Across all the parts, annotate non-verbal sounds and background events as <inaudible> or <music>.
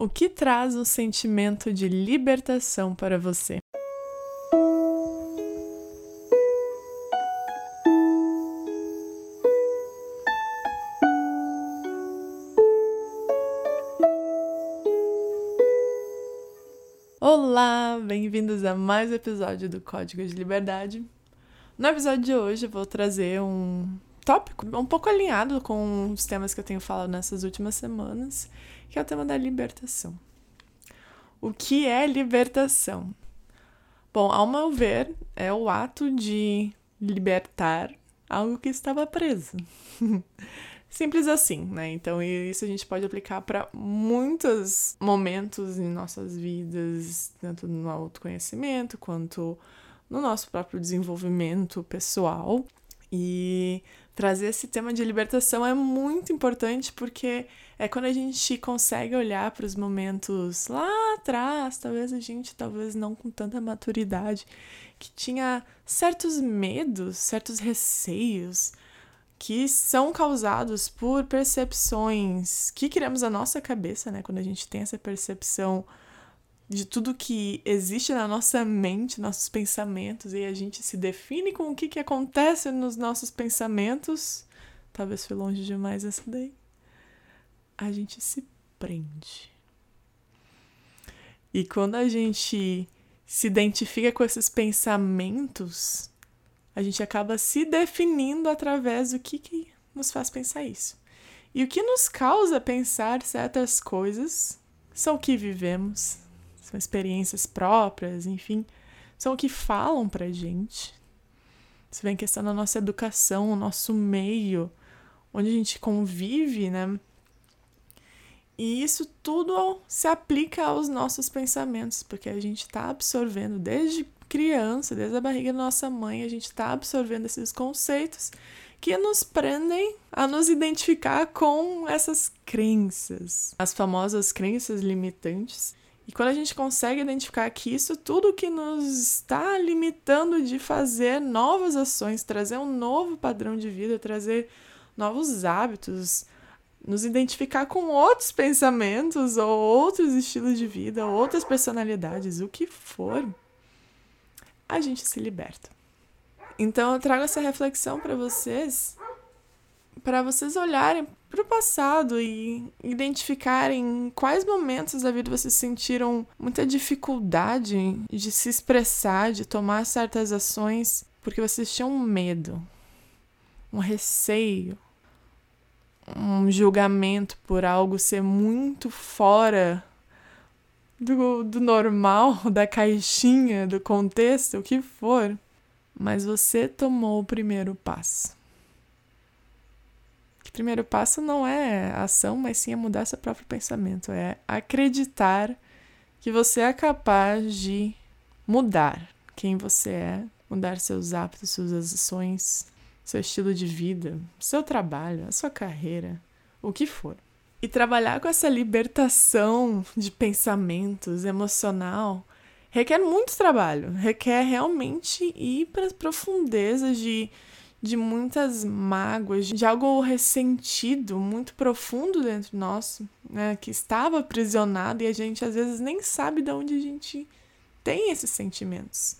O que traz o sentimento de libertação para você? Olá, bem-vindos a mais um episódio do Código de Liberdade. No episódio de hoje eu vou trazer um tópico um pouco alinhado com os temas que eu tenho falado nessas últimas semanas, que é o tema da libertação. O que é libertação? Bom, ao meu ver, é o ato de libertar algo que estava preso. <laughs> Simples assim, né? Então, isso a gente pode aplicar para muitos momentos em nossas vidas, tanto no autoconhecimento quanto no nosso próprio desenvolvimento pessoal. E trazer esse tema de libertação é muito importante porque é quando a gente consegue olhar para os momentos lá atrás, talvez a gente, talvez não com tanta maturidade, que tinha certos medos, certos receios que são causados por percepções que criamos na nossa cabeça, né? Quando a gente tem essa percepção de tudo que existe na nossa mente, nossos pensamentos, e a gente se define com o que, que acontece nos nossos pensamentos, talvez foi longe demais essa daí, a gente se prende. E quando a gente se identifica com esses pensamentos, a gente acaba se definindo através do que, que nos faz pensar isso. E o que nos causa pensar certas coisas são o que vivemos, são experiências próprias, enfim, são o que falam pra gente. Isso vem questão da nossa educação, o nosso meio, onde a gente convive, né? E isso tudo se aplica aos nossos pensamentos, porque a gente está absorvendo desde criança, desde a barriga da nossa mãe, a gente está absorvendo esses conceitos que nos prendem a nos identificar com essas crenças, as famosas crenças limitantes. E quando a gente consegue identificar que isso tudo que nos está limitando de fazer novas ações, trazer um novo padrão de vida, trazer novos hábitos, nos identificar com outros pensamentos ou outros estilos de vida, outras personalidades, o que for, a gente se liberta. Então eu trago essa reflexão para vocês, para vocês olharem para o passado e identificarem quais momentos da vida vocês sentiram muita dificuldade de se expressar, de tomar certas ações, porque vocês tinham um medo, um receio, um julgamento por algo ser muito fora do, do normal, <laughs> da caixinha, do contexto, o que for. Mas você tomou o primeiro passo primeiro passo não é ação, mas sim é mudar seu próprio pensamento. É acreditar que você é capaz de mudar quem você é, mudar seus hábitos, suas ações, seu estilo de vida, seu trabalho, a sua carreira, o que for. E trabalhar com essa libertação de pensamentos emocional requer muito trabalho, requer realmente ir para as profundezas de de muitas mágoas, de algo ressentido muito profundo dentro nosso, né, que estava aprisionado e a gente às vezes nem sabe de onde a gente tem esses sentimentos.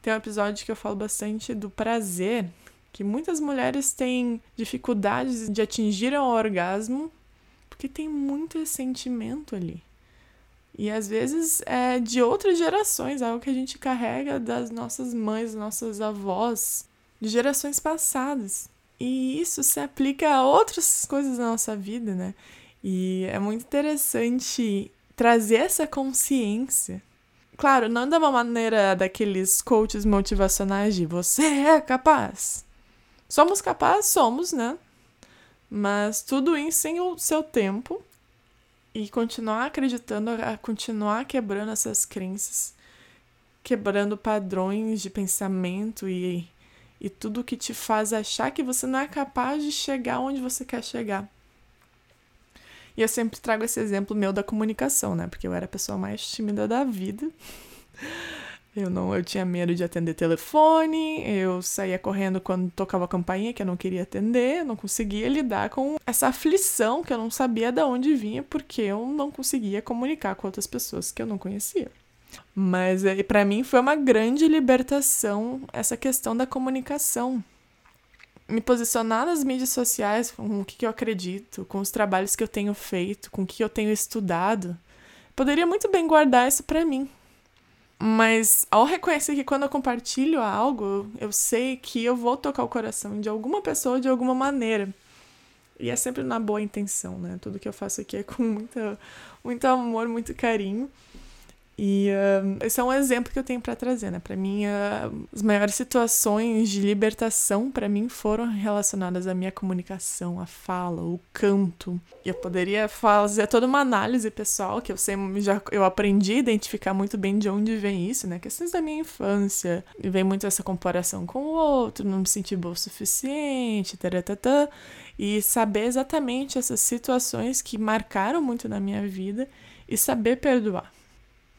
Tem um episódio que eu falo bastante do prazer, que muitas mulheres têm dificuldades de atingir o orgasmo porque tem muito sentimento ali. E às vezes é de outras gerações, algo que a gente carrega das nossas mães, nossas avós, de gerações passadas. E isso se aplica a outras coisas da nossa vida, né? E é muito interessante trazer essa consciência. Claro, não da uma maneira daqueles coaches motivacionais de você é capaz. Somos capazes, somos, né? Mas tudo isso em o seu tempo e continuar acreditando, continuar quebrando essas crenças, quebrando padrões de pensamento e e tudo que te faz achar que você não é capaz de chegar onde você quer chegar. E eu sempre trago esse exemplo meu da comunicação, né? Porque eu era a pessoa mais tímida da vida. Eu não, eu tinha medo de atender telefone, eu saía correndo quando tocava a campainha que eu não queria atender, não conseguia lidar com essa aflição que eu não sabia de onde vinha porque eu não conseguia comunicar com outras pessoas que eu não conhecia. Mas é, para mim foi uma grande libertação essa questão da comunicação. Me posicionar nas mídias sociais com o que eu acredito, com os trabalhos que eu tenho feito, com o que eu tenho estudado. Poderia muito bem guardar isso para mim, mas ao reconhecer que quando eu compartilho algo, eu sei que eu vou tocar o coração de alguma pessoa de alguma maneira. E é sempre na boa intenção, né? Tudo que eu faço aqui é com <laughs> muita, muito amor, muito carinho. E uh, esse é um exemplo que eu tenho para trazer, né? Para mim, uh, as maiores situações de libertação para mim foram relacionadas à minha comunicação, à fala, o canto. E eu poderia fazer toda uma análise pessoal que eu sei, já eu aprendi a identificar muito bem de onde vem isso, né? Questões da minha infância. E vem muito essa comparação com o outro, não me sentir boa o suficiente, taratata. E saber exatamente essas situações que marcaram muito na minha vida e saber perdoar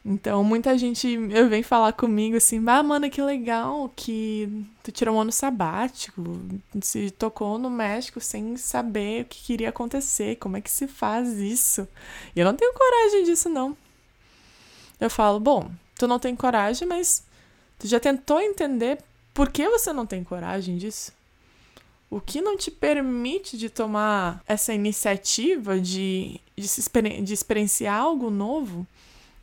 então, muita gente vem falar comigo assim: ah, mano, que legal que tu tirou um ano sabático, se tocou no México sem saber o que queria acontecer, como é que se faz isso? E eu não tenho coragem disso, não. Eu falo: bom, tu não tem coragem, mas tu já tentou entender por que você não tem coragem disso? O que não te permite de tomar essa iniciativa de, de, se, de experienciar algo novo?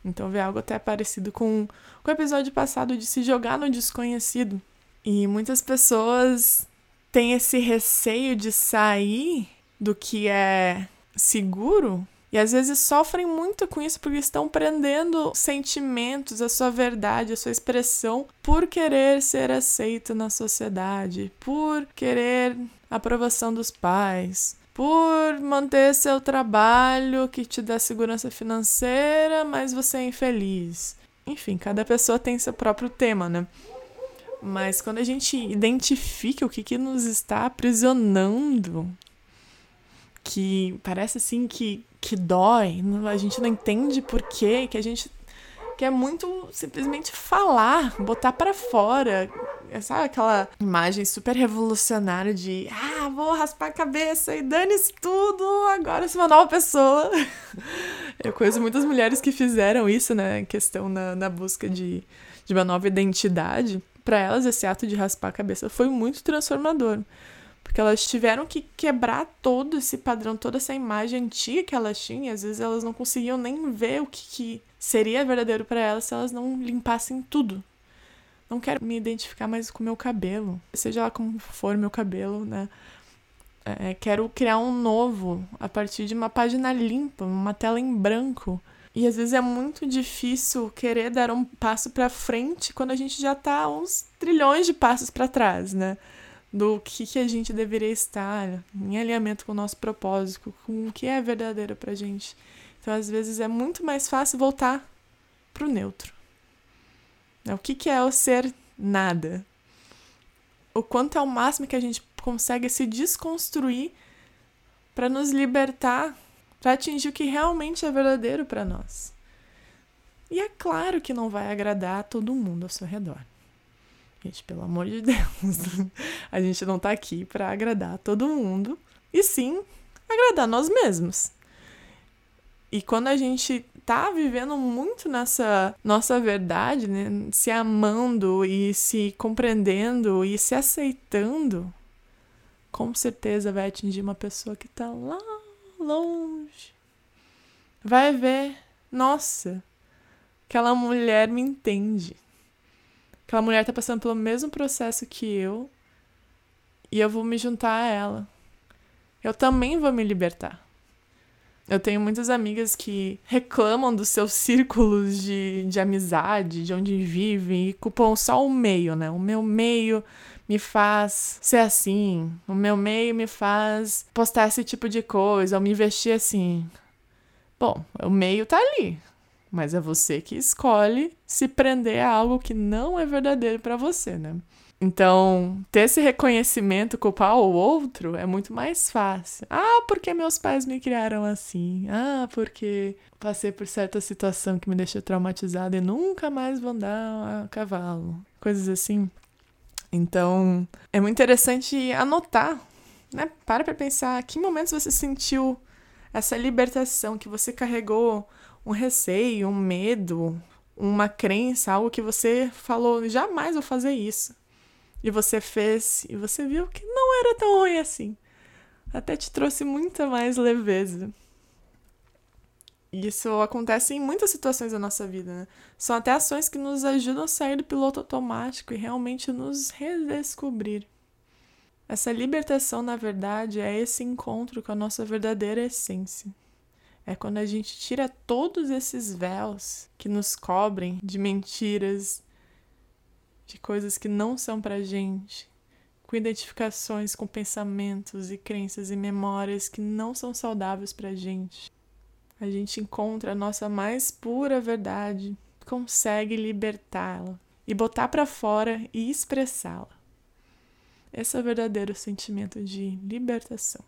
Então vê algo até parecido com, com o episódio passado de se jogar no desconhecido. E muitas pessoas têm esse receio de sair do que é seguro e às vezes sofrem muito com isso porque estão prendendo sentimentos, a sua verdade, a sua expressão por querer ser aceito na sociedade, por querer aprovação dos pais, por manter seu trabalho que te dá segurança financeira, mas você é infeliz. Enfim, cada pessoa tem seu próprio tema, né? Mas quando a gente identifica o que, que nos está aprisionando, que parece assim que, que dói, a gente não entende por quê, que a gente quer muito simplesmente falar, botar para fora, sabe aquela imagem super revolucionária de ah, vou raspar a cabeça e dane-se tudo, agora sou uma nova pessoa. <laughs> Eu conheço muitas mulheres que fizeram isso, né? Questão na, na busca de, de uma nova identidade. Para elas, esse ato de raspar a cabeça foi muito transformador. Porque elas tiveram que quebrar todo esse padrão, toda essa imagem antiga que elas tinham. E às vezes elas não conseguiam nem ver o que, que seria verdadeiro para elas se elas não limpassem tudo não quero me identificar mais com o meu cabelo, seja lá como for meu cabelo, né? É, quero criar um novo a partir de uma página limpa, uma tela em branco. E às vezes é muito difícil querer dar um passo para frente quando a gente já está uns trilhões de passos para trás, né? Do que, que a gente deveria estar em alinhamento com o nosso propósito, com o que é verdadeiro pra gente. Então, às vezes é muito mais fácil voltar pro neutro. Né? O que, que é o ser nada? O quanto é o máximo que a gente consegue se desconstruir para nos libertar, para atingir o que realmente é verdadeiro para nós. E é claro que não vai agradar todo mundo ao seu redor. Gente, pelo amor de <laughs> Deus, a gente não está aqui para agradar todo mundo, e sim agradar nós mesmos. E quando a gente tá vivendo muito nessa nossa verdade, né? se amando e se compreendendo e se aceitando, com certeza vai atingir uma pessoa que tá lá longe. Vai ver, nossa, aquela mulher me entende. Aquela mulher tá passando pelo mesmo processo que eu e eu vou me juntar a ela. Eu também vou me libertar. Eu tenho muitas amigas que reclamam dos seus <laughs> círculos de, de amizade, de onde vivem, e culpam só o meio, né? O meu meio me faz ser assim, o meu meio me faz postar esse tipo de coisa, ou me vestir assim. Bom, o meio tá ali, mas é você que escolhe se prender a algo que não é verdadeiro para você, né? Então, ter esse reconhecimento, culpar o outro é muito mais fácil. Ah, porque meus pais me criaram assim. Ah, porque passei por certa situação que me deixou traumatizada e nunca mais vou andar a cavalo. Coisas assim. Então, é muito interessante anotar, né? Para pra pensar que momentos você sentiu essa libertação, que você carregou um receio, um medo, uma crença, algo que você falou, jamais vou fazer isso. E você fez, e você viu que não era tão ruim assim. Até te trouxe muita mais leveza. E isso acontece em muitas situações da nossa vida, né? São até ações que nos ajudam a sair do piloto automático e realmente nos redescobrir. Essa libertação, na verdade, é esse encontro com a nossa verdadeira essência. É quando a gente tira todos esses véus que nos cobrem de mentiras, de coisas que não são pra gente, com identificações com pensamentos e crenças e memórias que não são saudáveis pra gente a gente encontra a nossa mais pura verdade, consegue libertá-la e botar para fora e expressá-la. Esse é o verdadeiro sentimento de libertação.